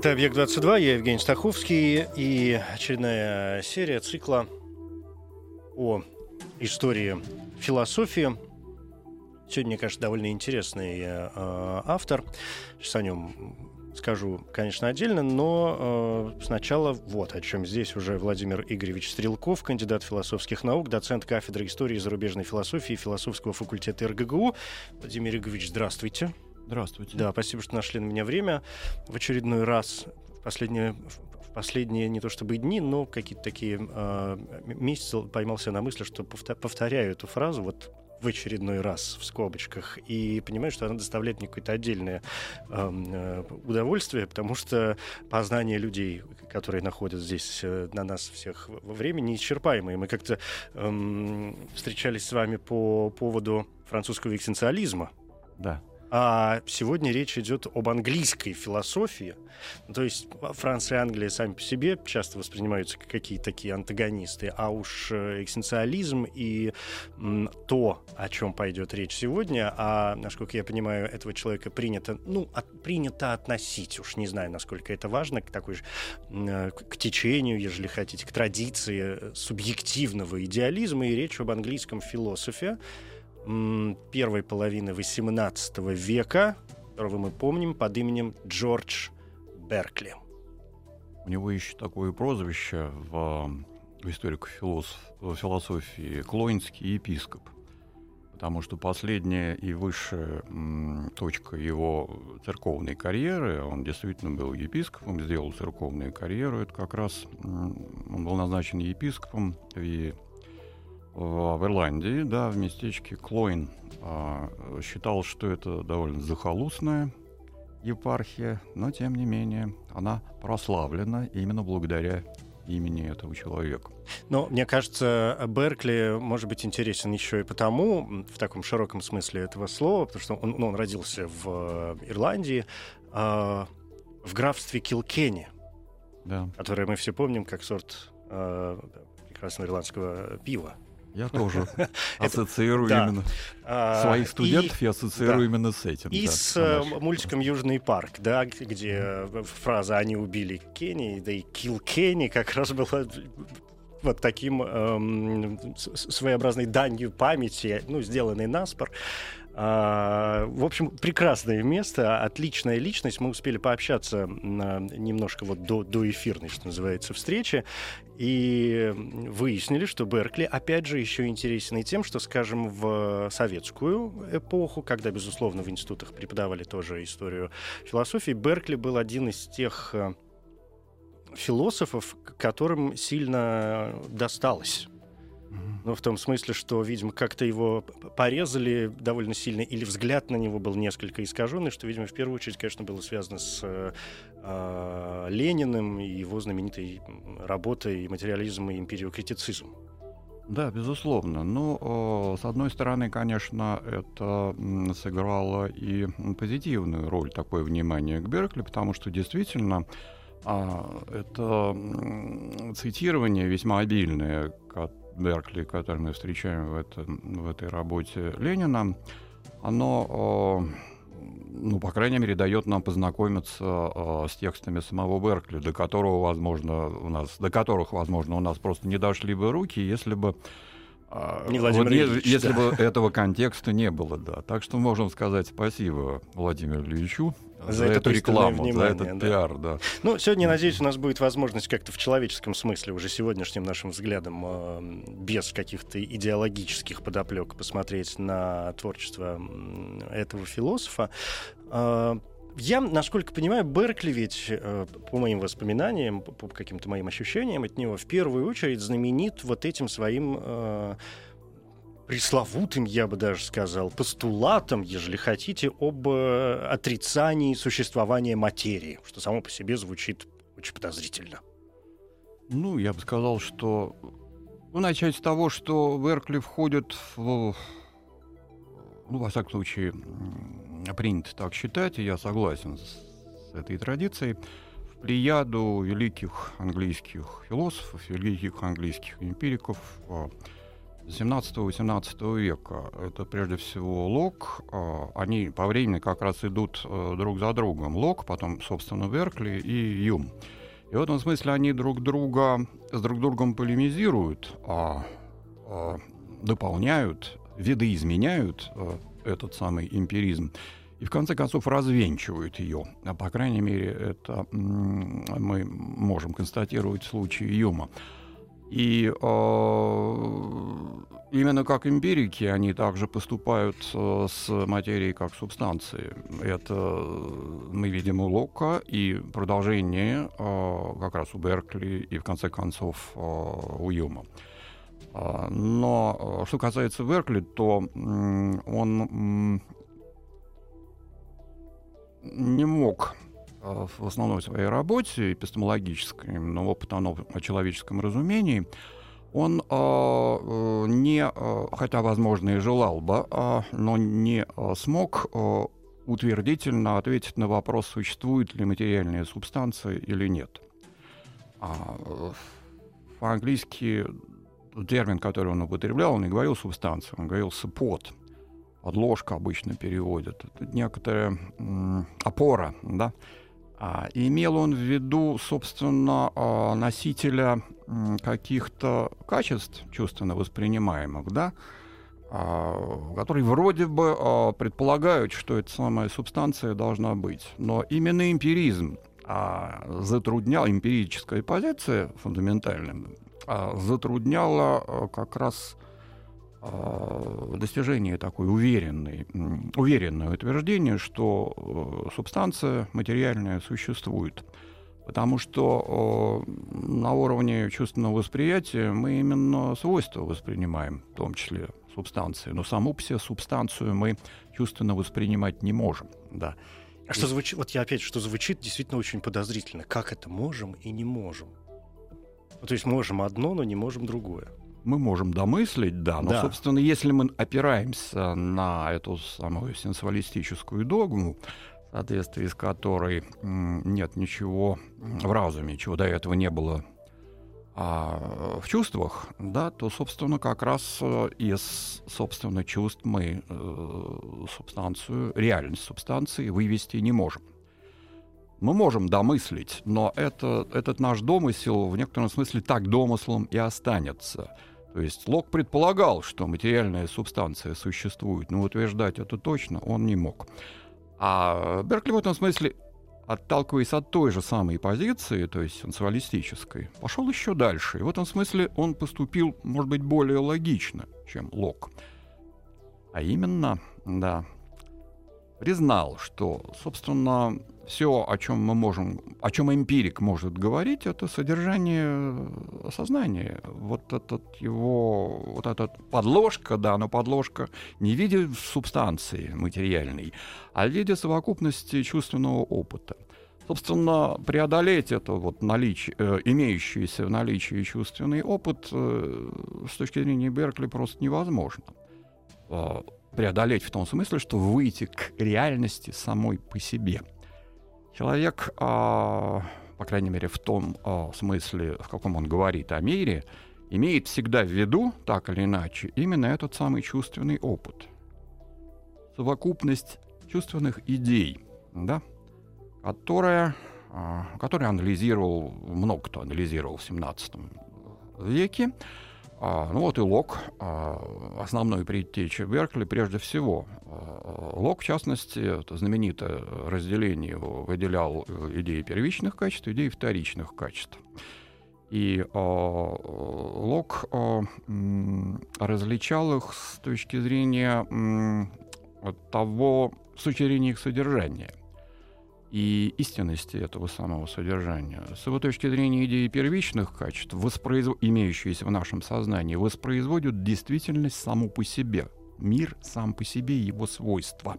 Это «Объект-22», я Евгений Стаховский, и очередная серия цикла о истории философии. Сегодня, мне кажется, довольно интересный э, автор. Сейчас о нем скажу, конечно, отдельно, но э, сначала вот о чем здесь уже Владимир Игоревич Стрелков, кандидат философских наук, доцент кафедры истории и зарубежной философии философского факультета РГГУ. Владимир Игоревич, здравствуйте. Здравствуйте. Да, спасибо, что нашли на меня время. В очередной раз, в последние, в последние не то чтобы дни, но какие-то такие э, месяцы поймался на мысли, что повторяю эту фразу вот в очередной раз в скобочках и понимаю, что она доставляет мне какое-то отдельное э, удовольствие, потому что познание людей, которые находят здесь э, на нас всех во времени, неисчерпаемые. Мы как-то э, встречались с вами по поводу французского экзистенциализма. Да. А сегодня речь идет об английской философии. То есть Франция и Англия сами по себе часто воспринимаются как какие-то такие антагонисты, а уж э, экзистенциализм и то, о чем пойдет речь сегодня, а, насколько я понимаю, этого человека принято, ну, от, принято относить, уж не знаю, насколько это важно, к такой же, э, к течению, ежели хотите, к традиции э, субъективного идеализма, и речь об английском философе, первой половины XVIII века, которого мы помним под именем Джордж Беркли. У него еще такое прозвище в, в историко-философии «Клоинский епископ», потому что последняя и высшая точка его церковной карьеры, он действительно был епископом, сделал церковную карьеру, это как раз он был назначен епископом и в, Ирландии, да, в местечке Клойн, а, считал, что это довольно захолустная епархия, но тем не менее она прославлена именно благодаря имени этого человека. Но мне кажется, Беркли может быть интересен еще и потому, в таком широком смысле этого слова, потому что он, ну, он родился в Ирландии, э, в графстве Килкенни, да. которое мы все помним как сорт э, прекрасного ирландского пива. Я тоже ассоциирую именно а, своих студентов, я ассоциирую именно с этим. И с э, мультиком Южный парк, да, где фраза «они убили Кенни», да и «kill Кенни» как раз была вот таким эм, своеобразной данью памяти, ну, сделанной наспор. А, в общем, прекрасное место, отличная личность. Мы успели пообщаться немножко вот до, до эфирной, что называется, встречи. И выяснили, что Беркли, опять же, еще интересен и тем, что, скажем, в советскую эпоху, когда, безусловно, в институтах преподавали тоже историю философии, Беркли был один из тех э, философов, которым сильно досталось ну, в том смысле, что, видимо, как-то его порезали довольно сильно, или взгляд на него был несколько искаженный, что, видимо, в первую очередь, конечно, было связано с э, Лениным и его знаменитой работой «Материализм и империокритицизм». Да, безусловно. Ну, с одной стороны, конечно, это сыграло и позитивную роль, такое внимание к Беркли, потому что действительно а, это цитирование весьма обильное, Беркли, который мы встречаем в, это, в этой работе Ленина, оно, ну, по крайней мере, дает нам познакомиться с текстами самого Беркли, до которого, возможно, у нас, до которых, возможно, у нас просто не дошли бы руки, если бы не Владимир вот, Ильич, если да. бы этого контекста не было, да. Так что можем сказать спасибо Владимиру Ильичу за, за эту рекламу, внимание, за этот да. пиар, да. Ну, сегодня, надеюсь, у нас будет возможность как-то в человеческом смысле уже сегодняшним нашим взглядом э, без каких-то идеологических подоплек посмотреть на творчество этого философа. Э, я, насколько понимаю, Беркли ведь, э, по моим воспоминаниям, по каким-то моим ощущениям от него, в первую очередь знаменит вот этим своим э, пресловутым, я бы даже сказал, постулатом, ежели хотите, об э, отрицании существования материи, что само по себе звучит очень подозрительно. Ну, я бы сказал, что... Ну, начать с того, что Беркли входит в... Ну, во всяком случае, принято так считать, и я согласен с этой традицией, в плеяду великих английских философов, великих английских эмпириков 17-18 а, века. Это прежде всего Лок. А, они по времени как раз идут э, друг за другом. Лок, потом, собственно, Беркли и Юм. И в этом смысле они друг друга с друг другом полемизируют, а, а дополняют, видоизменяют а, этот самый эмпиризм и в конце концов развенчивают ее. А по крайней мере, это мы можем констатировать в случае Юма. И э, именно как эмпирики они также поступают э, с материей как субстанцией. Это мы видим у Лока и продолжение э, как раз у Беркли и в конце концов у Юма. Но что касается Беркли, то он не мог в основной своей работе эпистемологической, именно опыт о человеческом разумении, он э, э, не, э, хотя, возможно, и желал бы, но не смог утвердительно ответить на вопрос, существует ли материальная субстанция или нет. А, э, по-английски термин, который он употреблял, он не говорил субстанция, он говорил support. Подложка обычно переводят. Это некоторая опора, да, а, имел он в виду, собственно, а, носителя каких-то качеств чувственно воспринимаемых, да, а, которые вроде бы предполагают, что эта самая субстанция должна быть. Но именно эмпиризм затруднял, эмпирическая позиция фундаментальная, затрудняла как раз достижение такой уверенной, уверенное утверждение, что э, субстанция материальная существует. Потому что на уровне чувственного восприятия мы именно свойства воспринимаем, в том числе субстанции. Но саму себе субстанцию мы чувственно воспринимать не можем. Да. А что звучит, вот я опять, что звучит действительно очень подозрительно. Как это можем и не можем? Ну, то есть можем одно, но не можем другое мы можем домыслить, да, но, да. собственно, если мы опираемся на эту самую сенсуалистическую догму, в соответствии с которой нет ничего в разуме, чего до этого не было а в чувствах, да, то, собственно, как раз э, из, собственно, чувств мы э, субстанцию, реальность субстанции вывести не можем. Мы можем домыслить, но это, этот наш домысел в некотором смысле так домыслом и останется — то есть Лок предполагал, что материальная субстанция существует, но утверждать это точно он не мог. А Беркли в этом смысле, отталкиваясь от той же самой позиции, то есть сенсуалистической, пошел еще дальше. И в этом смысле он поступил, может быть, более логично, чем Лок. А именно, да, признал, что, собственно, все, о чем мы можем, о чем эмпирик может говорить, это содержание сознания. Вот этот его, вот этот подложка, да, но подложка не в субстанции материальной, а в совокупности чувственного опыта. Собственно, преодолеть это вот наличие, э, имеющийся в наличии чувственный опыт э, с точки зрения Беркли просто невозможно. Э, преодолеть в том смысле, что выйти к реальности самой по себе – Человек, а, по крайней мере, в том а, смысле, в каком он говорит о мире, имеет всегда в виду, так или иначе, именно этот самый чувственный опыт. Совокупность чувственных идей, да, которая, а, которая анализировал, много кто анализировал в 17 веке, а, ну вот и Лок, а, основной предтеча Беркли, прежде всего. А, Лок, в частности, это знаменитое разделение выделял э, идеи первичных качеств, идеи вторичных качеств. И э, Лок э, различал их с точки зрения э, того, с точки зрения их содержания и истинности этого самого содержания. С его точки зрения идеи первичных качеств, воспроизв... имеющиеся в нашем сознании, воспроизводят действительность саму по себе, мир сам по себе и его свойства.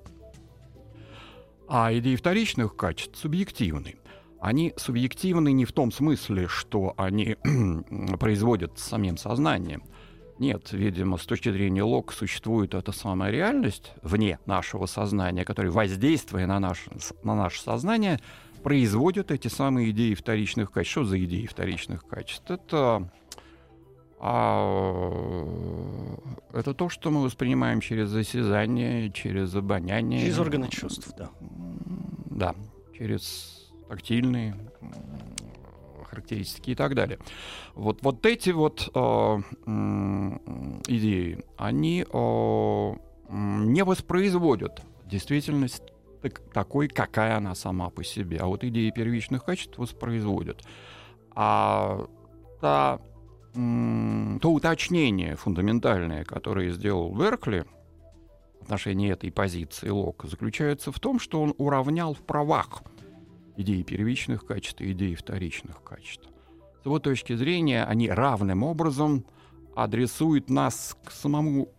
А идеи вторичных качеств субъективны. они субъективны не в том смысле, что они производят самим сознанием. Нет, видимо, с точки зрения Лока существует эта самая реальность вне нашего сознания, которая, воздействуя на наше, на наше сознание, производит эти самые идеи вторичных качеств. Что за идеи вторичных качеств? Это, а, это то, что мы воспринимаем через осязание, через обоняние. Через органы чувств, да. Да, через тактильные характеристики и так далее. Вот, вот эти вот э, идеи, они э, не воспроизводят действительность так, такой, какая она сама по себе. А вот идеи первичных качеств воспроизводят. А та, то уточнение фундаментальное, которое сделал Беркли в отношении этой позиции Лока, заключается в том, что он уравнял в правах идеи первичных качеств и идеи вторичных качеств. С его точки зрения они равным образом адресуют нас к самому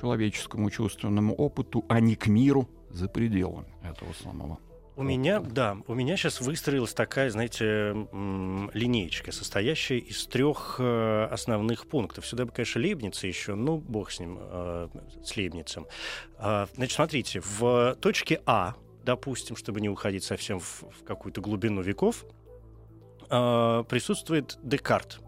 человеческому чувственному опыту, а не к миру за пределами этого самого. У меня, да, у меня сейчас выстроилась такая, знаете, линеечка, состоящая из трех э, основных пунктов. Сюда бы, конечно, Лейбница еще, ну, бог с ним, э, с Лейбницем. А, значит, смотрите, в точке А допустим, чтобы не уходить совсем в, в какую-то глубину веков, э, присутствует Декарт,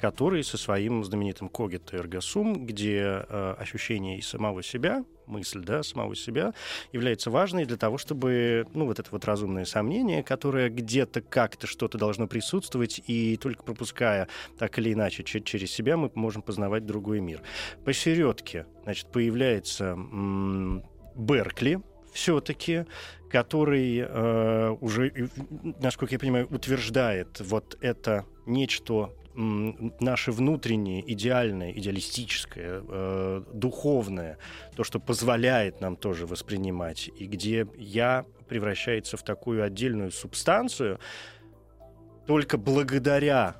который со своим знаменитым когито эрго сум, где э, ощущение и самого себя, мысль да, самого себя является важной для того, чтобы ну, вот это вот разумное сомнение, которое где-то как-то что-то должно присутствовать, и только пропуская так или иначе через себя мы можем познавать другой мир. Посередке значит, появляется м- Беркли, все-таки, который э, уже, насколько я понимаю, утверждает вот это нечто наше внутреннее, идеальное, идеалистическое, э, духовное, то, что позволяет нам тоже воспринимать, и где я превращается в такую отдельную субстанцию, только благодаря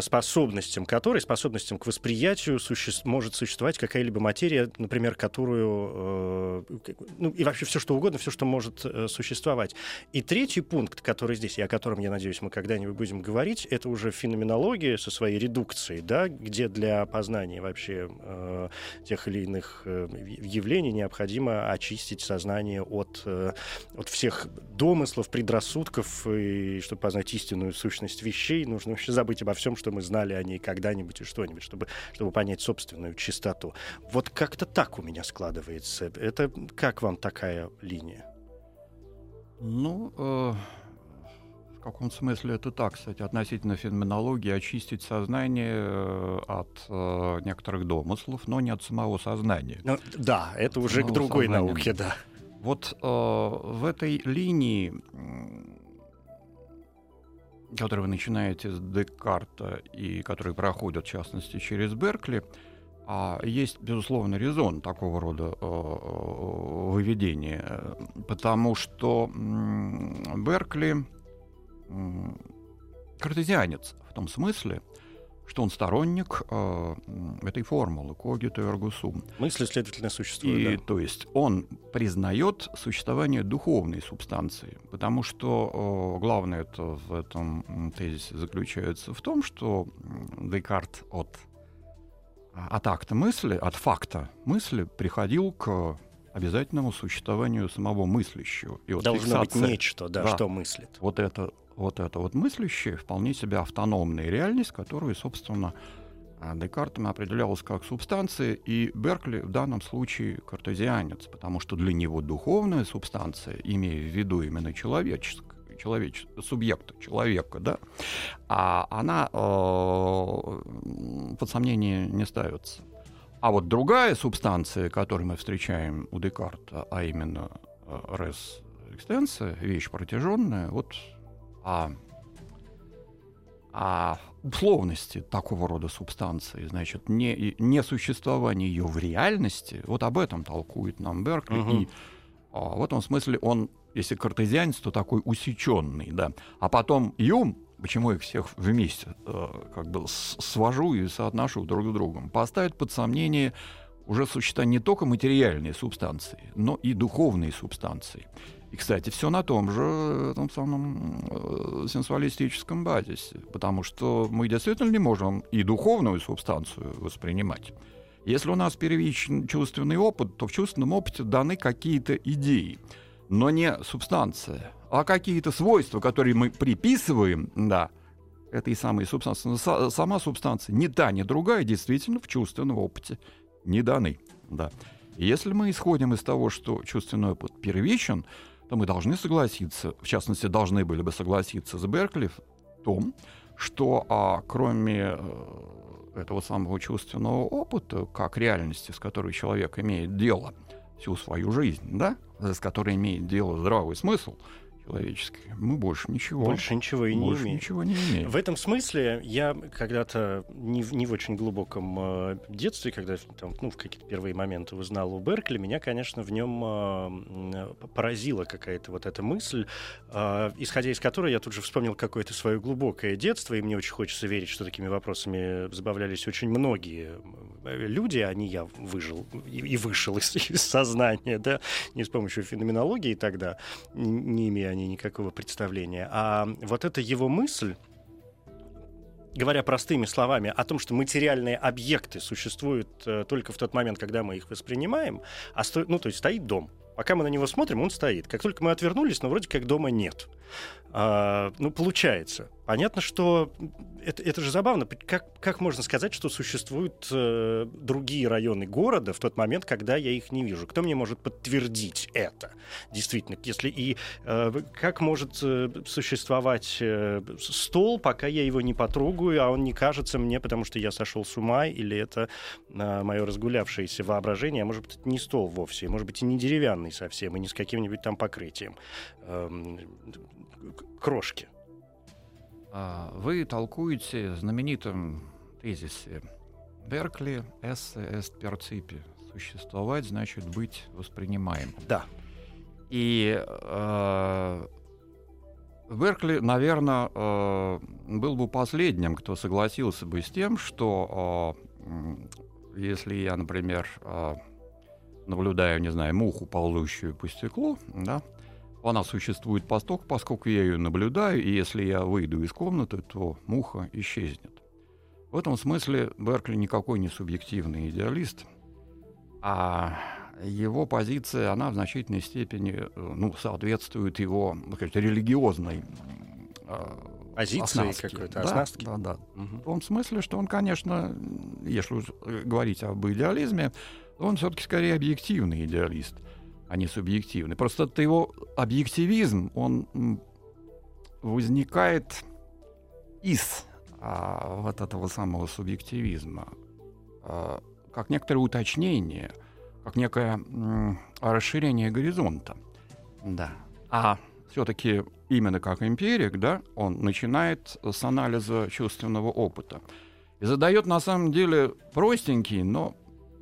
способностям которой, способностям к восприятию суще... может существовать какая-либо материя, например, которую, э, ну и вообще все что угодно, все, что может э, существовать. И третий пункт, который здесь, и о котором, я надеюсь, мы когда-нибудь будем говорить, это уже феноменология со своей редукцией, да, где для познания вообще э, тех или иных э, явлений необходимо очистить сознание от, э, от всех домыслов, предрассудков, и чтобы познать истинную сущность вещей, нужно вообще забыть обо всем что мы знали о ней когда-нибудь и что-нибудь, чтобы, чтобы понять собственную чистоту. Вот как-то так у меня складывается. Это как вам такая линия? Ну, э, в каком смысле это так, кстати, относительно феноменологии, очистить сознание э, от э, некоторых домыслов, но не от самого сознания. Ну, да, это уже к другой сознания. науке, да. Вот э, в этой линии которые вы начинаете с Декарта и которые проходят, в частности, через Беркли, а есть, безусловно, резон такого рода э, э выведения, потому что Беркли картезианец в том смысле, что он сторонник э, этой формулы когито ergo sum. Мысли, следовательно, существуют. И, да. То есть он признает существование духовной субстанции, потому что э, главное это в этом тезисе заключается в том, что Декарт от, от акта мысли, от факта мысли приходил к обязательному существованию самого мыслящего. И вот Должно фиксация, быть нечто, да, да, что мыслит. Вот это вот эта вот мыслящая, вполне себе автономная реальность, которую, собственно, а, Декартом определялась как субстанция, и Беркли в данном случае картезианец, потому что для него духовная субстанция, имея в виду именно человеческое, человеч... субъекта, человека, да, а она э, под сомнение не ставится. А вот другая субстанция, которую мы встречаем у Декарта, а именно э, res extensa, вещь протяженная, вот а, а условности такого рода субстанции, значит, не, не существование ее в реальности, вот об этом толкует нам Беркли. Угу. И а, в этом смысле он, если картезианец, то такой усеченный, да. А потом Юм, почему их всех вместе э, как бы свожу и соотношу друг с другом, поставит под сомнение уже существование не только материальной субстанции, но и духовной субстанции. И, кстати, все на том же том самом э, сенсуалистическом базисе, потому что мы действительно не можем и духовную субстанцию воспринимать. Если у нас первичен чувственный опыт, то в чувственном опыте даны какие-то идеи, но не субстанция, а какие-то свойства, которые мы приписываем, да, этой самой субстанции. Но сама субстанция ни та, ни другая действительно в чувственном опыте не даны. Да. Если мы исходим из того, что чувственный опыт первичен, то мы должны согласиться, в частности, должны были бы согласиться с Беркли в том, что а, кроме э, этого самого чувственного опыта, как реальности, с которой человек имеет дело всю свою жизнь, да, с которой имеет дело здравый смысл, человеческий. Мы больше ничего. Больше ничего и больше не имеем. ничего не имеем. В этом смысле я когда-то не, в- не в очень глубоком э, детстве, когда там, ну, в какие-то первые моменты узнал у Беркли, меня, конечно, в нем э, поразила какая-то вот эта мысль, э, исходя из которой я тут же вспомнил какое-то свое глубокое детство, и мне очень хочется верить, что такими вопросами забавлялись очень многие э, люди, а не я выжил и, и вышел из, из сознания, да, не с помощью феноменологии тогда, не имея они никакого представления. А вот эта его мысль, говоря простыми словами, о том, что материальные объекты существуют э, только в тот момент, когда мы их воспринимаем, а сто- ну, то есть стоит дом. Пока мы на него смотрим, он стоит. Как только мы отвернулись, ну, вроде как дома нет. А, ну, получается. Понятно, что это, это же забавно. Как, как можно сказать, что существуют э, другие районы города в тот момент, когда я их не вижу? Кто мне может подтвердить это? Действительно, если и э, как может э, существовать э, стол, пока я его не потрогаю, а он не кажется мне, потому что я сошел с ума, или это э, мое разгулявшееся воображение, а может быть, это не стол вовсе, может быть, и не деревянный совсем, и не с каким-нибудь там покрытием. К- крошки. А, Вы толкуете знаменитым тезисе Беркли «Esse est percipi» — «Существовать значит быть воспринимаемым». Да. И э, Беркли, наверное, э, был бы последним, кто согласился бы с тем, что э, если я, например, э, наблюдаю, не знаю, муху, ползущую по стеклу, да, она существует поскольку, поскольку я ее наблюдаю, и если я выйду из комнаты, то муха исчезнет. В этом смысле Беркли никакой не субъективный идеалист, а его позиция, она в значительной степени э, ну, соответствует его ну, как религиозной э, Позиции какой-то, Да, оснастки. Да, да. Мгм. В том смысле, что он, конечно, если говорить об идеализме, он все-таки скорее объективный идеалист, а не субъективный. Просто это его объективизм, он возникает из а, вот этого самого субъективизма, а, как некоторое уточнение, как некое м, расширение горизонта. Да. А все-таки именно как эмпирик, да, он начинает с анализа чувственного опыта. И задает на самом деле простенький, но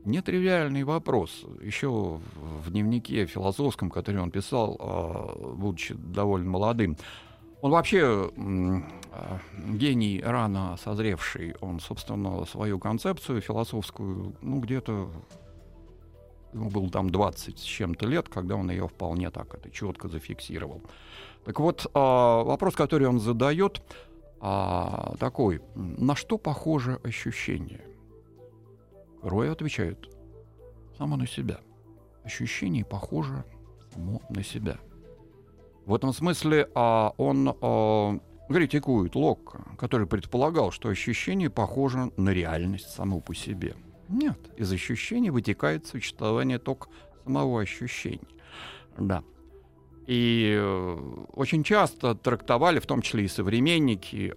нетривиальный вопрос. Еще в дневнике философском, который он писал, а, будучи довольно молодым, он вообще а, гений рано созревший. Он, собственно, свою концепцию философскую, ну, где-то ему было там 20 с чем-то лет, когда он ее вполне так это четко зафиксировал. Так вот, а, вопрос, который он задает, такой, на что похоже ощущение? Рой отвечает, само на себя. Ощущение похоже само на себя. В этом смысле а, он а, критикует Локка, который предполагал, что ощущение похоже на реальность само по себе. Нет, из ощущений вытекает существование только самого ощущения. Да. И э, очень часто трактовали, в том числе и современники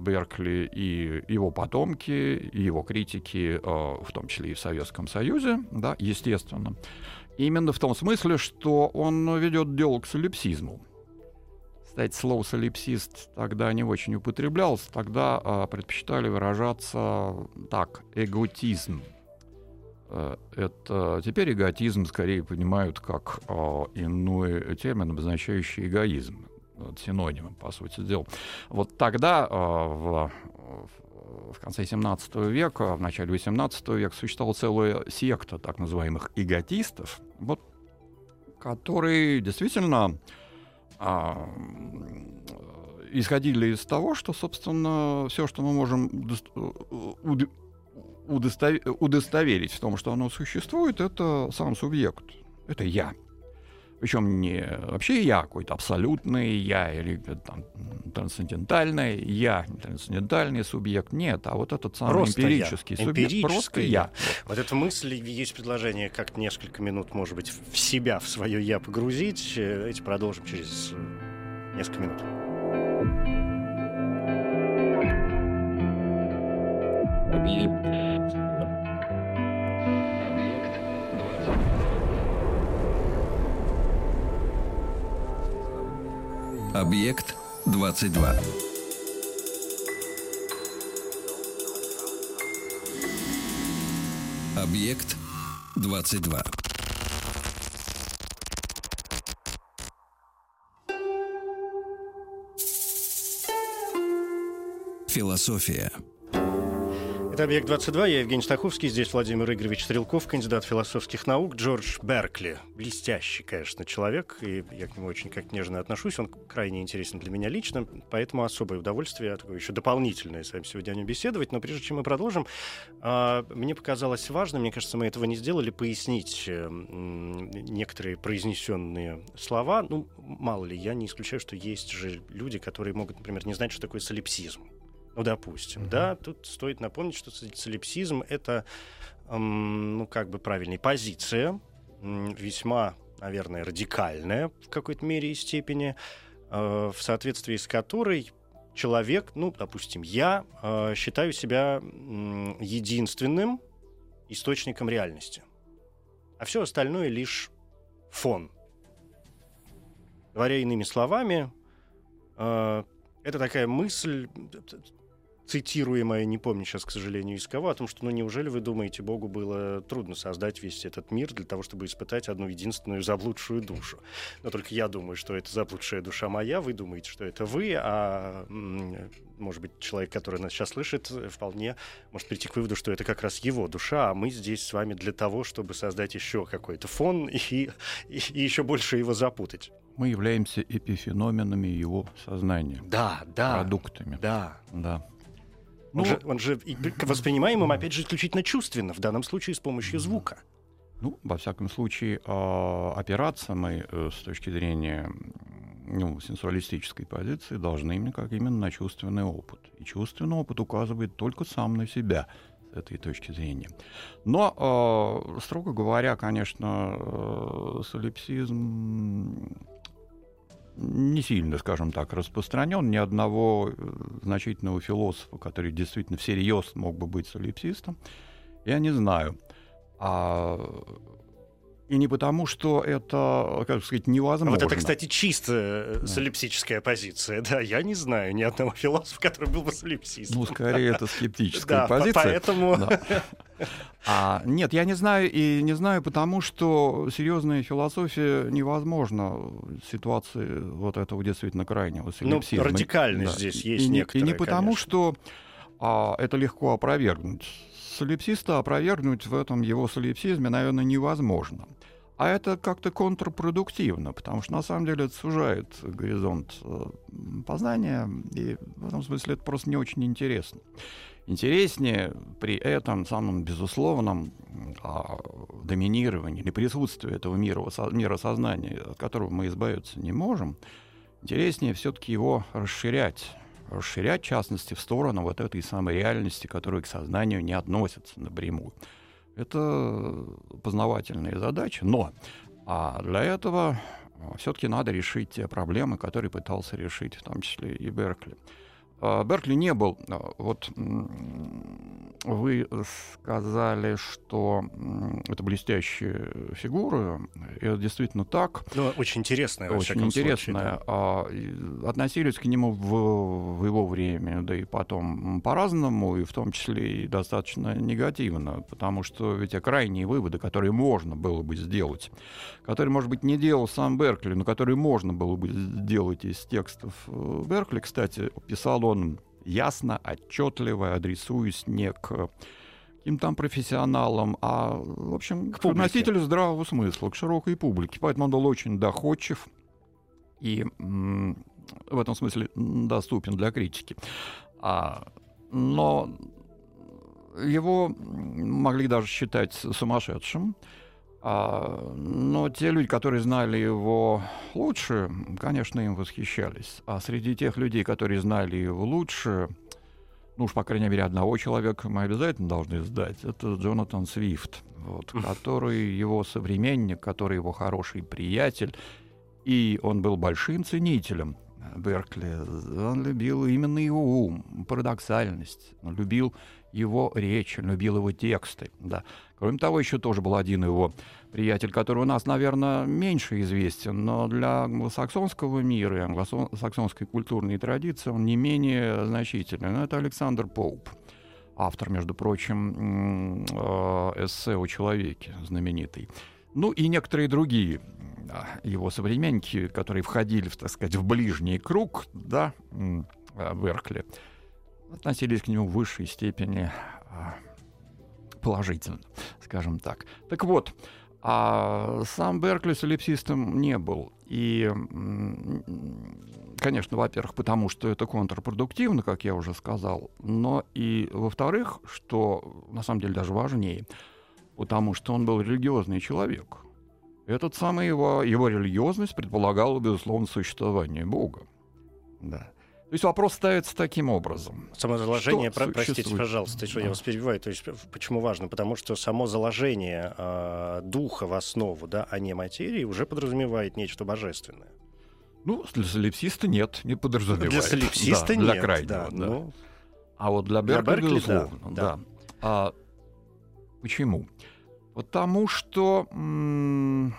Беркли, и его потомки, и его критики, в том числе и в Советском Союзе, да, естественно, именно в том смысле, что он ведет дело к солипсизму. Кстати, слово солипсист тогда не очень употреблялось, тогда э, предпочитали выражаться так, эготизм. Э, Это теперь эготизм скорее понимают как э, иной термин, обозначающий эгоизм. Синонимом, по сути дела. Вот тогда, э, в, в конце 17 века, в начале 18 века, существовала целая секта так называемых эготистов, вот, которые действительно а, исходили из того, что, собственно, все, что мы можем удостоверить в том, что оно существует, это сам субъект. Это я. Причем не вообще я, какой-то абсолютный я или там, трансцендентальный я, трансцендентальный субъект. Нет, а вот этот самый просто эмпирический я. субъект, просто я. Вот эта мысль, есть предложение как несколько минут, может быть, в себя, в свое я погрузить. Эти продолжим через э, несколько минут. Объект 22. Объект 22. Философия. Это «Объект-22», я Евгений Стаховский, здесь Владимир Игоревич Стрелков, кандидат философских наук, Джордж Беркли. Блестящий, конечно, человек, и я к нему очень как нежно отношусь, он крайне интересен для меня лично, поэтому особое удовольствие, такое еще дополнительное с вами сегодня беседовать. Но прежде чем мы продолжим, а, мне показалось важным, мне кажется, мы этого не сделали, пояснить э, некоторые произнесенные слова. Ну, мало ли, я не исключаю, что есть же люди, которые могут, например, не знать, что такое солипсизм. Ну, допустим, mm-hmm. да, тут стоит напомнить, что солипсизм — это, эм, ну, как бы правильная позиция, весьма, наверное, радикальная в какой-то мере и степени, э, в соответствии с которой человек, ну, допустим, я э, считаю себя э, единственным источником реальности, а все остальное лишь фон. Говоря иными словами, э, это такая мысль, цитируемое, не помню сейчас, к сожалению, из кого, о том, что, ну, неужели вы думаете, Богу было трудно создать весь этот мир для того, чтобы испытать одну единственную заблудшую душу? Но только я думаю, что это заблудшая душа моя, вы думаете, что это вы, а, может быть, человек, который нас сейчас слышит, вполне может прийти к выводу, что это как раз его душа, а мы здесь с вами для того, чтобы создать еще какой-то фон и, и, и еще больше его запутать. Мы являемся эпифеноменами его сознания. Да, да. Продуктами. Да. Да. Он, ну, же, он же воспринимаем им, опять же, исключительно чувственно, в данном случае с помощью звука. Ну, во всяком случае, а, опираться мы э, с точки зрения ну, сенсуалистической позиции должны именно как именно на чувственный опыт. И чувственный опыт указывает только сам на себя с этой точки зрения. Но, э, строго говоря, конечно, э, солипсизм не сильно, скажем так, распространен. Ни одного э, значительного философа, который действительно всерьез мог бы быть солипсистом, я не знаю. А и не потому, что это, как сказать, невозможно. Вот это, кстати, чисто да. солипсическая позиция. Да, я не знаю ни одного философа, который был бы солипсистом. Ну, скорее, это скептическая позиция. поэтому... А, нет, я не знаю, и не знаю, потому что серьезная философия невозможна в ситуации вот этого действительно крайнего солипсизма. Ну, радикальность здесь есть некоторая, И не потому, что а, это легко опровергнуть солипсиста опровергнуть в этом его солипсизме, наверное, невозможно. А это как-то контрпродуктивно, потому что на самом деле это сужает горизонт э, познания, и в этом смысле это просто не очень интересно. Интереснее при этом самом безусловном а, доминировании или присутствии этого мира, мира сознания, от которого мы избавиться не можем, интереснее все-таки его расширять, расширять, в частности, в сторону вот этой самой реальности, которая к сознанию не относится напрямую. Это познавательная задача, но а для этого а, все-таки надо решить те проблемы, которые пытался решить в том числе и Беркли. А, Беркли не был, а, вот вы сказали, что это блестящая фигура, и это действительно так. Ну, очень интересная, Очень интересная. Случае, да. Относились к нему в, в его время, да и потом по-разному, и в том числе и достаточно негативно, потому что ведь крайние выводы, которые можно было бы сделать, которые, может быть, не делал сам Беркли, но которые можно было бы сделать из текстов э, Беркли, кстати, писал он ясно, отчетливо, адресуюсь не к каким там профессионалом, а, в общем, К к носителю здравого смысла, к широкой публике. Поэтому он был очень доходчив и м, в этом смысле доступен для критики. А, но его могли даже считать сумасшедшим. А, но те люди, которые знали его лучше, конечно, им восхищались. А среди тех людей, которые знали его лучше, ну уж, по крайней мере, одного человека мы обязательно должны сдать. Это Джонатан Свифт, вот, который его современник, который его хороший приятель. И он был большим ценителем Беркли. Он любил именно его ум, парадоксальность. Он любил его речь, любил его тексты. Да. Кроме того, еще тоже был один его приятель, который у нас, наверное, меньше известен, но для англосаксонского мира и англосаксонской культурной традиции он не менее значительный. Но это Александр Поуп, автор, между прочим, э, эссе о человеке знаменитый. Ну и некоторые другие его современники, которые входили, так сказать, в ближний круг, да, э, Беркли, относились к нему в высшей степени а, положительно, скажем так. Так вот, а сам Беркли солипсистом не был. И, конечно, во-первых, потому что это контрпродуктивно, как я уже сказал, но и, во-вторых, что на самом деле даже важнее, потому что он был религиозный человек. Этот самый его, его религиозность предполагала, безусловно, существование Бога. Да. То есть вопрос ставится таким образом. Само заложение, про- простите, существует? пожалуйста, что я Да. вас перебиваю, то есть почему важно? Потому что само заложение э, духа в основу, да, а не материи, уже подразумевает нечто божественное. Ну, для солипсиста нет, не подразумевает. Для солипсиста Да, нет. Для крайнего, да, да. ну, А вот для Для Беркли, Беркли, безусловно, да, да. А почему? Потому что м,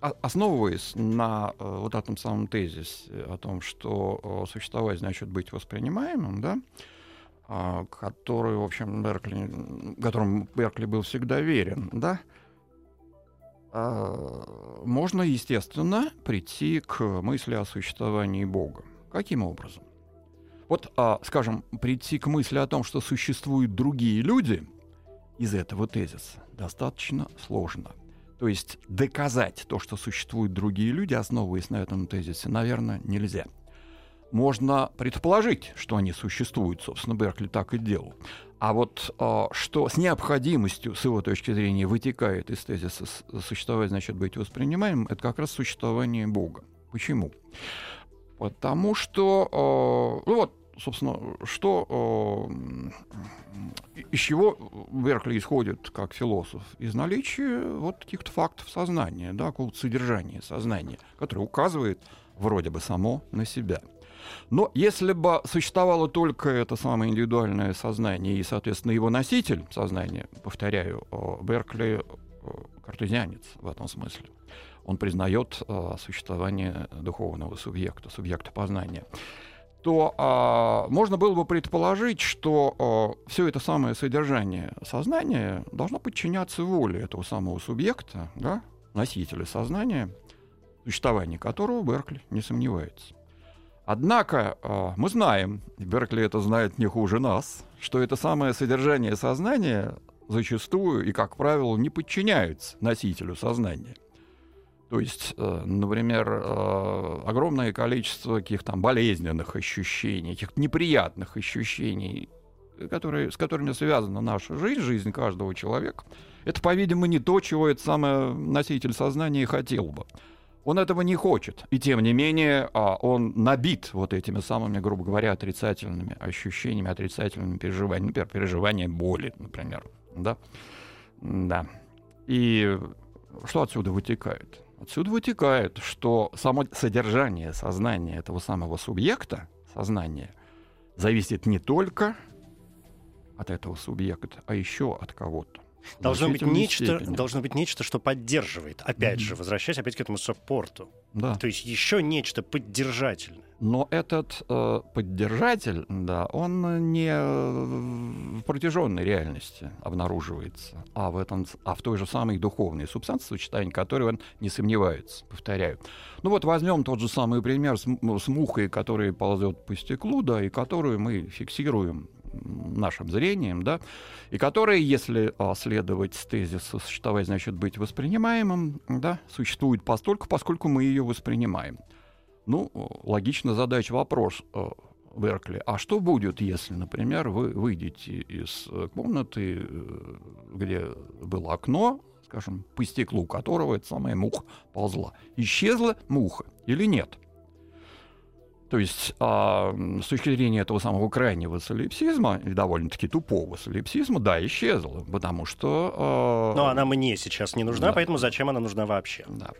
основываясь на э, вот этом самом тезисе о том, что э, существовать значит быть воспринимаемым, да, а, который, в общем, Беркли, которому Беркли был всегда верен, да, а, можно, естественно, прийти к мысли о существовании Бога. Каким образом? Вот, а, скажем, прийти к мысли о том, что существуют другие люди, из этого тезиса достаточно сложно. То есть доказать то, что существуют другие люди, основываясь на этом тезисе, наверное, нельзя. Можно предположить, что они существуют, собственно, Беркли так и делал. А вот а, что с необходимостью, с его точки зрения, вытекает из тезиса «существовать значит быть воспринимаемым», это как раз существование Бога. Почему? Потому что, э, ну вот, собственно, что, э, из чего Беркли исходит как философ? Из наличия вот каких-то фактов сознания, да, какого-то содержания сознания, которое указывает вроде бы само на себя. Но если бы существовало только это самое индивидуальное сознание и, соответственно, его носитель сознания, повторяю, э, Беркли э, картезианец в этом смысле. Он признает э, существование духовного субъекта, субъекта познания то а, можно было бы предположить, что все это самое содержание сознания должно подчиняться воле этого самого субъекта, да, носителя сознания, существование которого Беркли не сомневается. Однако а, мы знаем, Беркли это знает не хуже нас, что это самое содержание сознания зачастую и, как правило, не подчиняется носителю сознания. То есть, э, например, э, огромное количество каких-то там болезненных ощущений, каких-то неприятных ощущений, которые, с которыми связана наша жизнь, жизнь каждого человека, это, по-видимому, не то, чего этот самый носитель сознания хотел бы. Он этого не хочет. И тем не менее, а, он набит вот этими самыми, грубо говоря, отрицательными ощущениями, отрицательными переживаниями. Например, переживание боли, например. Да? Да. И что отсюда вытекает? Отсюда вытекает, что само содержание сознания этого самого субъекта, сознания, зависит не только от этого субъекта, а еще от кого-то. Должно быть, нечто, степени. должно быть нечто, что поддерживает. Опять Мгм. же, возвращаясь опять к этому саппорту. Да. То есть еще нечто поддержательное. Но этот э, поддержатель, да, он не в протяженной реальности обнаруживается, а в, этом, а в той же самой духовной субстанции, сочетании которой он не сомневается, повторяю. Ну вот возьмем тот же самый пример с, с мухой, которая ползет по стеклу, да, и которую мы фиксируем нашим зрением, да, и которые, если а, следовать тезису существовать, значит быть воспринимаемым, да, существует постольку, поскольку мы ее воспринимаем. Ну, логично задать вопрос э, Беркли, а что будет, если, например, вы выйдете из комнаты, э, где было окно, скажем, по стеклу которого эта самая муха ползла. Исчезла муха или нет? То есть а, с точки зрения этого самого крайнего солипсизма, и довольно-таки тупого солипсизма, да, исчезла, потому что... А... Но она мне сейчас не нужна, да. поэтому зачем она нужна вообще? Да.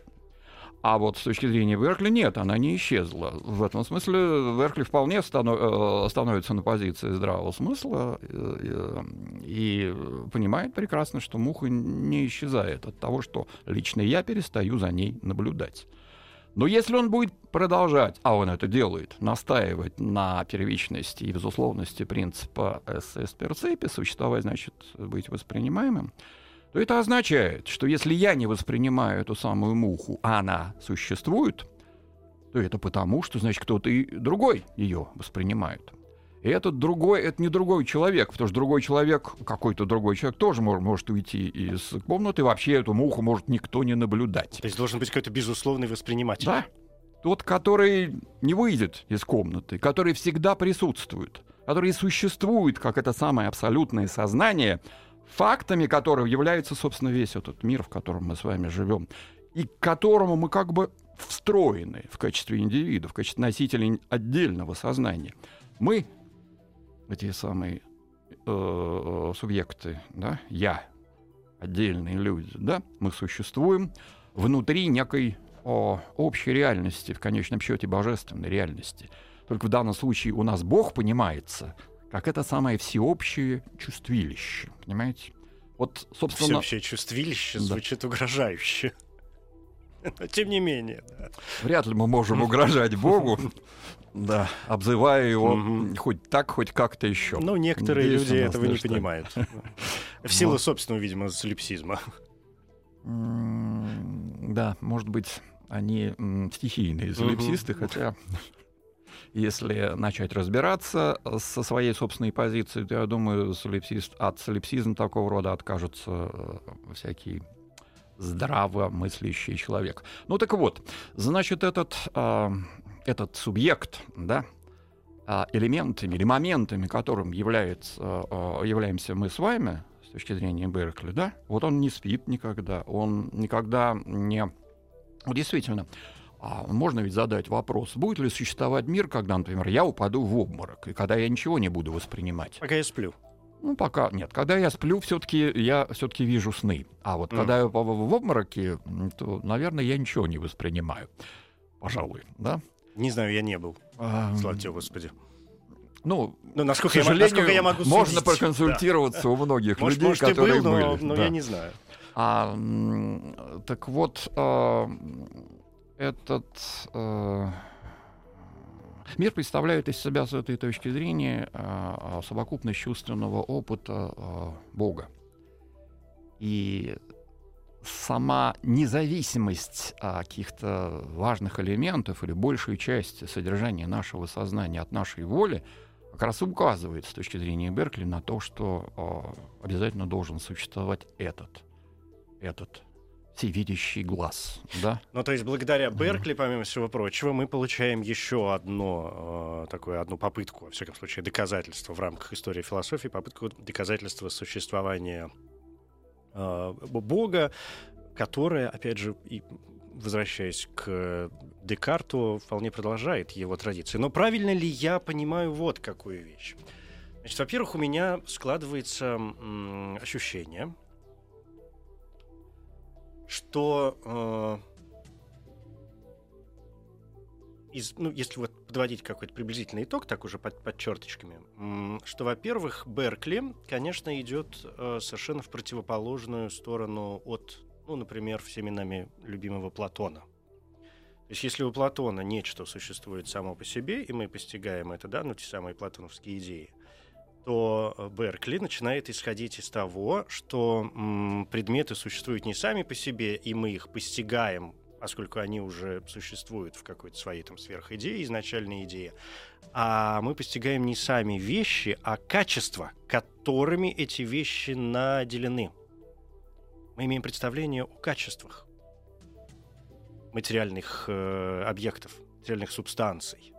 А вот с точки зрения Веркли нет, она не исчезла. В этом смысле Веркли вполне станов, э, становится на позиции здравого смысла э, и понимает прекрасно, что муха не исчезает от того, что лично я перестаю за ней наблюдать. Но если он будет продолжать, а он это делает, настаивать на первичности и безусловности принципа СС перцепи, существовать значит быть воспринимаемым, то это означает, что если я не воспринимаю эту самую муху, а она существует, то это потому, что, значит, кто-то и другой ее воспринимает. И этот другой, это не другой человек, потому что другой человек, какой-то другой человек тоже может, может уйти из комнаты, вообще эту муху может никто не наблюдать. То есть должен быть какой-то безусловный восприниматель. Да. Тот, который не выйдет из комнаты, который всегда присутствует, который существует, как это самое абсолютное сознание, фактами которых является, собственно, весь этот мир, в котором мы с вами живем, и к которому мы как бы встроены в качестве индивидов, в качестве носителей отдельного сознания. Мы, эти самые э, субъекты, да, я, отдельные люди, да, мы существуем внутри некой о, общей реальности, в конечном счете божественной реальности. Только в данном случае у нас Бог понимается как это самое всеобщее чувствилище. Понимаете? Вот, собственно... Всеобщее чувствилище да. звучит угрожающе. Но тем не менее, да. Вряд ли мы можем угрожать Богу, да, обзывая его хоть так, хоть как-то еще. Ну, некоторые люди этого не понимают. В силу собственного, видимо, солипсизма. Да, может быть, они стихийные солипсисты, хотя если начать разбираться со своей собственной позиции, то я думаю, солипсист, от солипсизма такого рода откажется э, всякий здраво мыслящий человек. Ну так вот, значит, этот, э, этот субъект, да, а, элементами или моментами, которым является, э, являемся мы с вами, с точки зрения Беркли, да, вот он не спит никогда, он никогда не... Действительно, а можно ведь задать вопрос, будет ли существовать мир, когда, например, я упаду в обморок, и когда я ничего не буду воспринимать? Пока я сплю. Ну, пока нет. Когда я сплю, все-таки я все-таки вижу сны. А вот mm. когда я в, обмороке, то, наверное, я ничего не воспринимаю. Пожалуй, да? Не знаю, я не был. А, Слава тебе, Господи. Ну, ну насколько, к сожалению, я, насколько я могу можно судить. проконсультироваться да. у многих может, людей, может, которые был, были. Но, но да. я не знаю. А, так вот, а, этот э, мир представляет из себя с этой точки зрения э, совокупность чувственного опыта э, Бога. И сама независимость каких-то важных элементов или большей части содержания нашего сознания от нашей воли как раз указывает с точки зрения Беркли на то, что э, обязательно должен существовать этот, этот всевидящий глаз, да? Ну, то есть благодаря Беркли, помимо всего прочего, мы получаем еще одно, э, такое, одну попытку, во всяком случае, доказательства в рамках истории философии, попытку доказательства существования э, Бога, которое, опять же, и возвращаясь к Декарту, вполне продолжает его традиции. Но правильно ли я понимаю вот какую вещь? Значит, во-первых, у меня складывается м, ощущение, что э, из, ну, если вот подводить какой-то приблизительный итог, так уже под, под черточками, что, во-первых, Беркли, конечно, идет э, совершенно в противоположную сторону от, ну, например, всеми нами любимого Платона. То есть, если у Платона нечто существует само по себе, и мы постигаем это, да, ну, те самые платоновские идеи, то э, Беркли начинает исходить из того, что м, предметы существуют не сами по себе, и мы их постигаем поскольку они уже существуют в какой-то своей там сверхидее, изначальной идее. А мы постигаем не сами вещи, а качества, которыми эти вещи наделены. Мы имеем представление о качествах материальных э, объектов, материальных субстанций.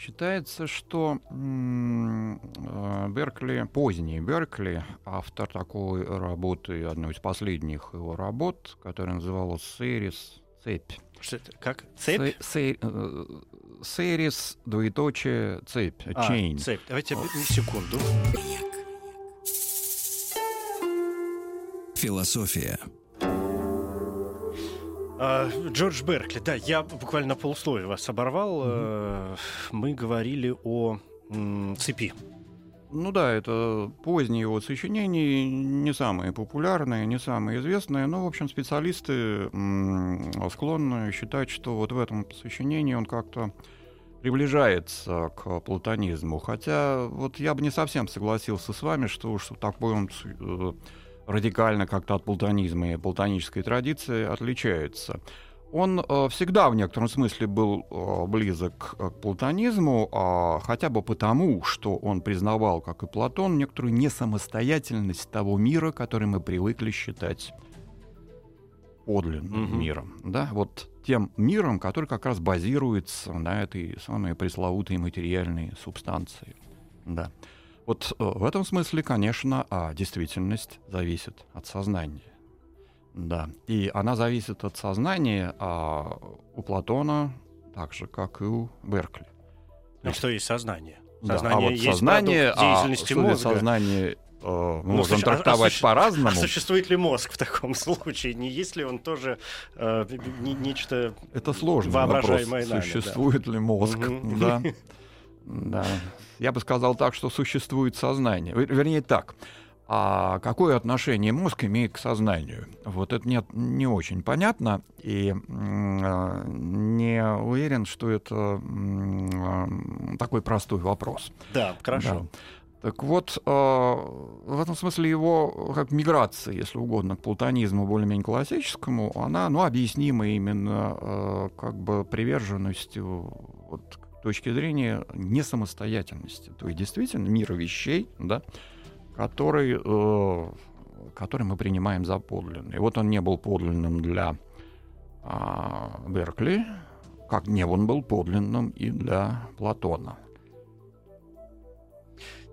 Считается, что э, Беркли, поздний Беркли, автор такой работы, одной из последних его работ, которая называлась «Серис. Цепь». Что это? Как? Цепь? Се, э, Серис, двоеточие, цепь, а, chain. цепь. Давайте секунду. Философия. А, Джордж Беркли, да, я буквально на полусловие вас оборвал. Mm-hmm. Мы говорили о цепи. Ну да, это поздние его сочинения, не самые популярные, не самые известные, но, в общем, специалисты склонны считать, что вот в этом сочинении он как-то приближается к платонизму. Хотя вот я бы не совсем согласился с вами, что уж такой он э, радикально как-то от платонизма и платонической традиции отличается. Он э, всегда в некотором смысле был э, близок к платонизму, э, хотя бы потому, что он признавал, как и Платон, некоторую несамостоятельность того мира, который мы привыкли считать подлинным mm-hmm. миром. Да? Вот тем миром, который как раз базируется на этой самой пресловутой материальной субстанции. Да. Вот э, в этом смысле, конечно, а действительность зависит от сознания. Да, и она зависит от сознания а у Платона так же, как и у Беркли. Ну, что есть сознание? Сознание да, а вот есть сознание, деятельности а, мозга. Сознание э, мы ну, можем слушай, трактовать а, по-разному. А существует ли мозг в таком случае? Не есть ли он тоже э, не, нечто Это сложный вопрос. Нами, существует да. ли мозг? Да. Да. Я бы сказал так, что существует сознание. Вернее так. А какое отношение мозг имеет к сознанию? Вот это нет, не очень понятно, и э, не уверен, что это э, такой простой вопрос. Да, хорошо. Да. Так вот, э, в этом смысле его как миграция, если угодно, к платонизму более-менее классическому, она ну, объяснима именно э, как бы приверженностью вот, точки зрения не самостоятельности. То есть действительно мира вещей, да, который, э, который мы принимаем за подлинный. И вот он не был подлинным для э, Беркли, как не он был подлинным и для Платона.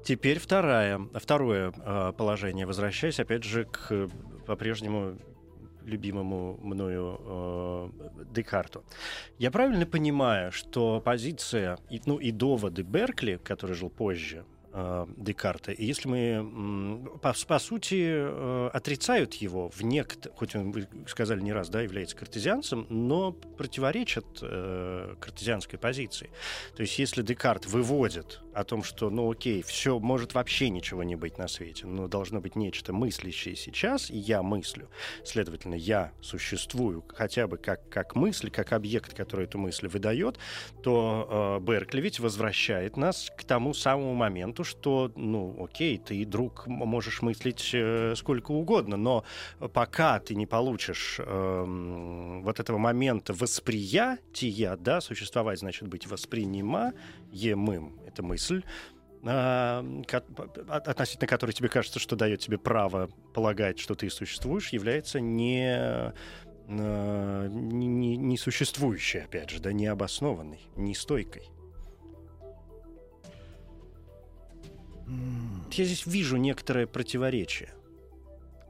Теперь второе, второе э, положение. Возвращаясь опять же к по-прежнему любимому мною э, Декарту. Я правильно понимаю, что позиция, ну и доводы Беркли, который жил позже, Декарта. И если мы, по, по сути, э, отрицают его в некто, хоть он, вы сказали не раз, да, является картезианцем, но противоречат э, картезианской позиции. То есть если Декарт выводит о том, что, ну окей, все, может вообще ничего не быть на свете, но должно быть нечто мыслящее сейчас, и я мыслю. Следовательно, я существую хотя бы как, как мысль, как объект, который эту мысль выдает, то э, Беркли ведь возвращает нас к тому самому моменту, что, ну окей, ты, друг, можешь мыслить э, сколько угодно, но пока ты не получишь э, вот этого момента восприятия, да, существовать значит быть воспринимаемым, это мысль, а, относительно которой тебе кажется, что дает тебе право полагать, что ты существуешь, является не, а, не, не существующей, опять же, да, не обоснованной, Я здесь вижу некоторое противоречие.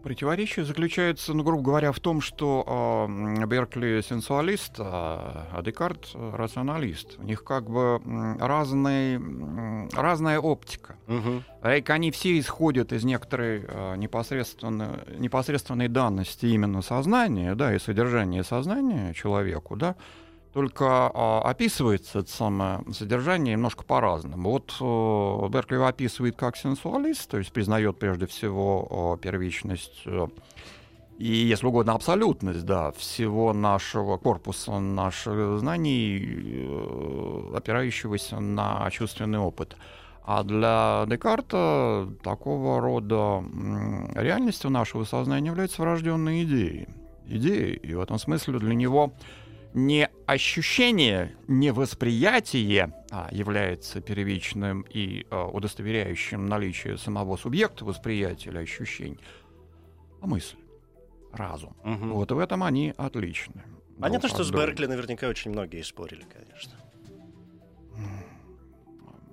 Противоречие заключается, ну, грубо говоря, в том, что э, Беркли сенсуалист, а, а Декарт рационалист. У них как бы разный, разная оптика. Угу. Они все исходят из некоторой э, непосредственной, непосредственной данности именно сознания, да, и содержания сознания человеку, да, только а, описывается это самое содержание немножко по-разному. Вот а, Беркли его описывает как сенсуалист, то есть признает прежде всего а, первичность а, и, если угодно, абсолютность да, всего нашего корпуса, наших знаний, э, опирающегося на чувственный опыт. А для Декарта такого рода реальностью нашего сознания является врожденной идеей. идеей. И в этом смысле для него не ощущение, не восприятие а, является первичным и а, удостоверяющим наличие самого субъекта восприятия или ощущений, а мысль, разум. Угу. Вот в этом они отличны. Понятно, что с Беркли наверняка очень многие спорили, конечно.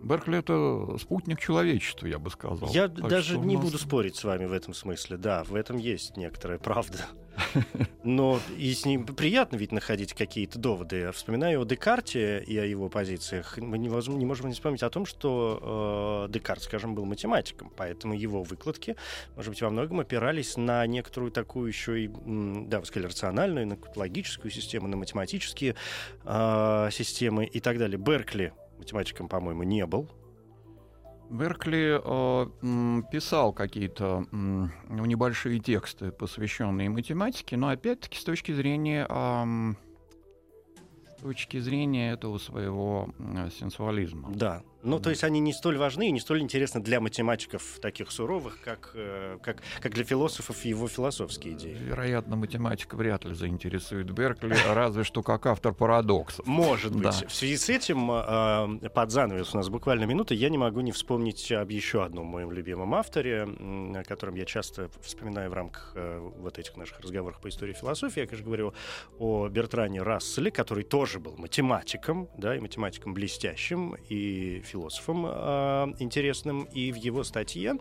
Беркли это спутник человечества, я бы сказал. Я так даже не нас... буду спорить с вами в этом смысле. Да, в этом есть некоторая правда. Но и с ним приятно ведь находить какие-то доводы. Я вспоминаю о Декарте и о его позициях. Мы не, можем, не можем не вспомнить о том, что э, Декарт, скажем, был математиком, поэтому его выкладки, может быть, во многом опирались на некоторую такую еще и, да, вы сказали, рациональную, на логическую систему, на математические э, системы и так далее. Беркли математиком, по-моему, не был. Беркли э, писал какие-то э, небольшие тексты, посвященные математике, но опять-таки с точки зрения э, с точки зрения этого своего сенсуализма. Да, ну, то есть они не столь важны и не столь интересны для математиков таких суровых, как, э, как, как для философов его философские идеи. Вероятно, математика вряд ли заинтересует Беркли, разве что как автор парадоксов. Может быть. Да. В связи с этим, э, под занавес у нас буквально минута, я не могу не вспомнить об еще одном моем любимом авторе, о котором я часто вспоминаю в рамках э, вот этих наших разговоров по истории философии. Я, конечно, говорю о Бертране Расселе, который тоже был математиком, да, и математиком блестящим, и философом э, интересным, и в его статье,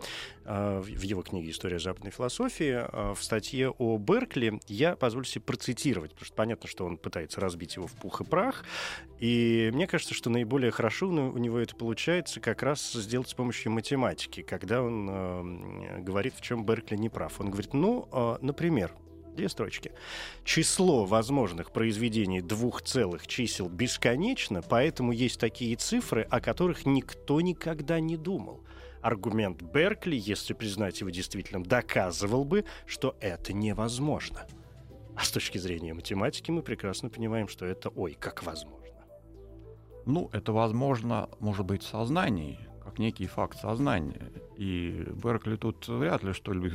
э, в его книге «История западной философии», э, в статье о Беркли я позволю себе процитировать, потому что понятно, что он пытается разбить его в пух и прах, и мне кажется, что наиболее хорошо у него это получается как раз сделать с помощью математики, когда он говорит, в чем Беркли не прав. Он говорит, ну, например, Две строчки. Число возможных произведений двух целых чисел бесконечно, поэтому есть такие цифры, о которых никто никогда не думал. Аргумент Беркли, если признать его действительным, доказывал бы, что это невозможно. А с точки зрения математики мы прекрасно понимаем, что это ой, как возможно. Ну, это возможно, может быть, в сознании, как некий факт сознания. И Беркли тут вряд ли что-нибудь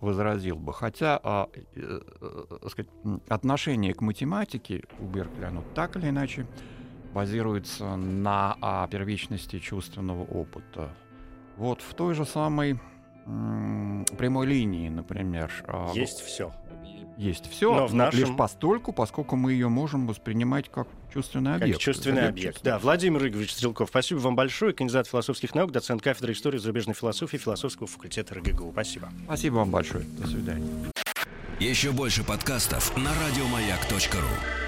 возразил бы. Хотя а, э, э, сказать, отношение к математике у Беркли, оно так или иначе базируется на а, первичности чувственного опыта. Вот в той же самой м, прямой линии, например. А, Есть все есть все, но в нашем... лишь постольку, поскольку мы ее можем воспринимать как чувственный объект. Как чувственный объект, да. Владимир Игоревич Стрелков, спасибо вам большое. Кандидат философских наук, доцент кафедры истории зарубежной философии философского факультета РГГУ. Спасибо. Спасибо вам большое. До свидания. Еще больше подкастов на радиомаяк.ру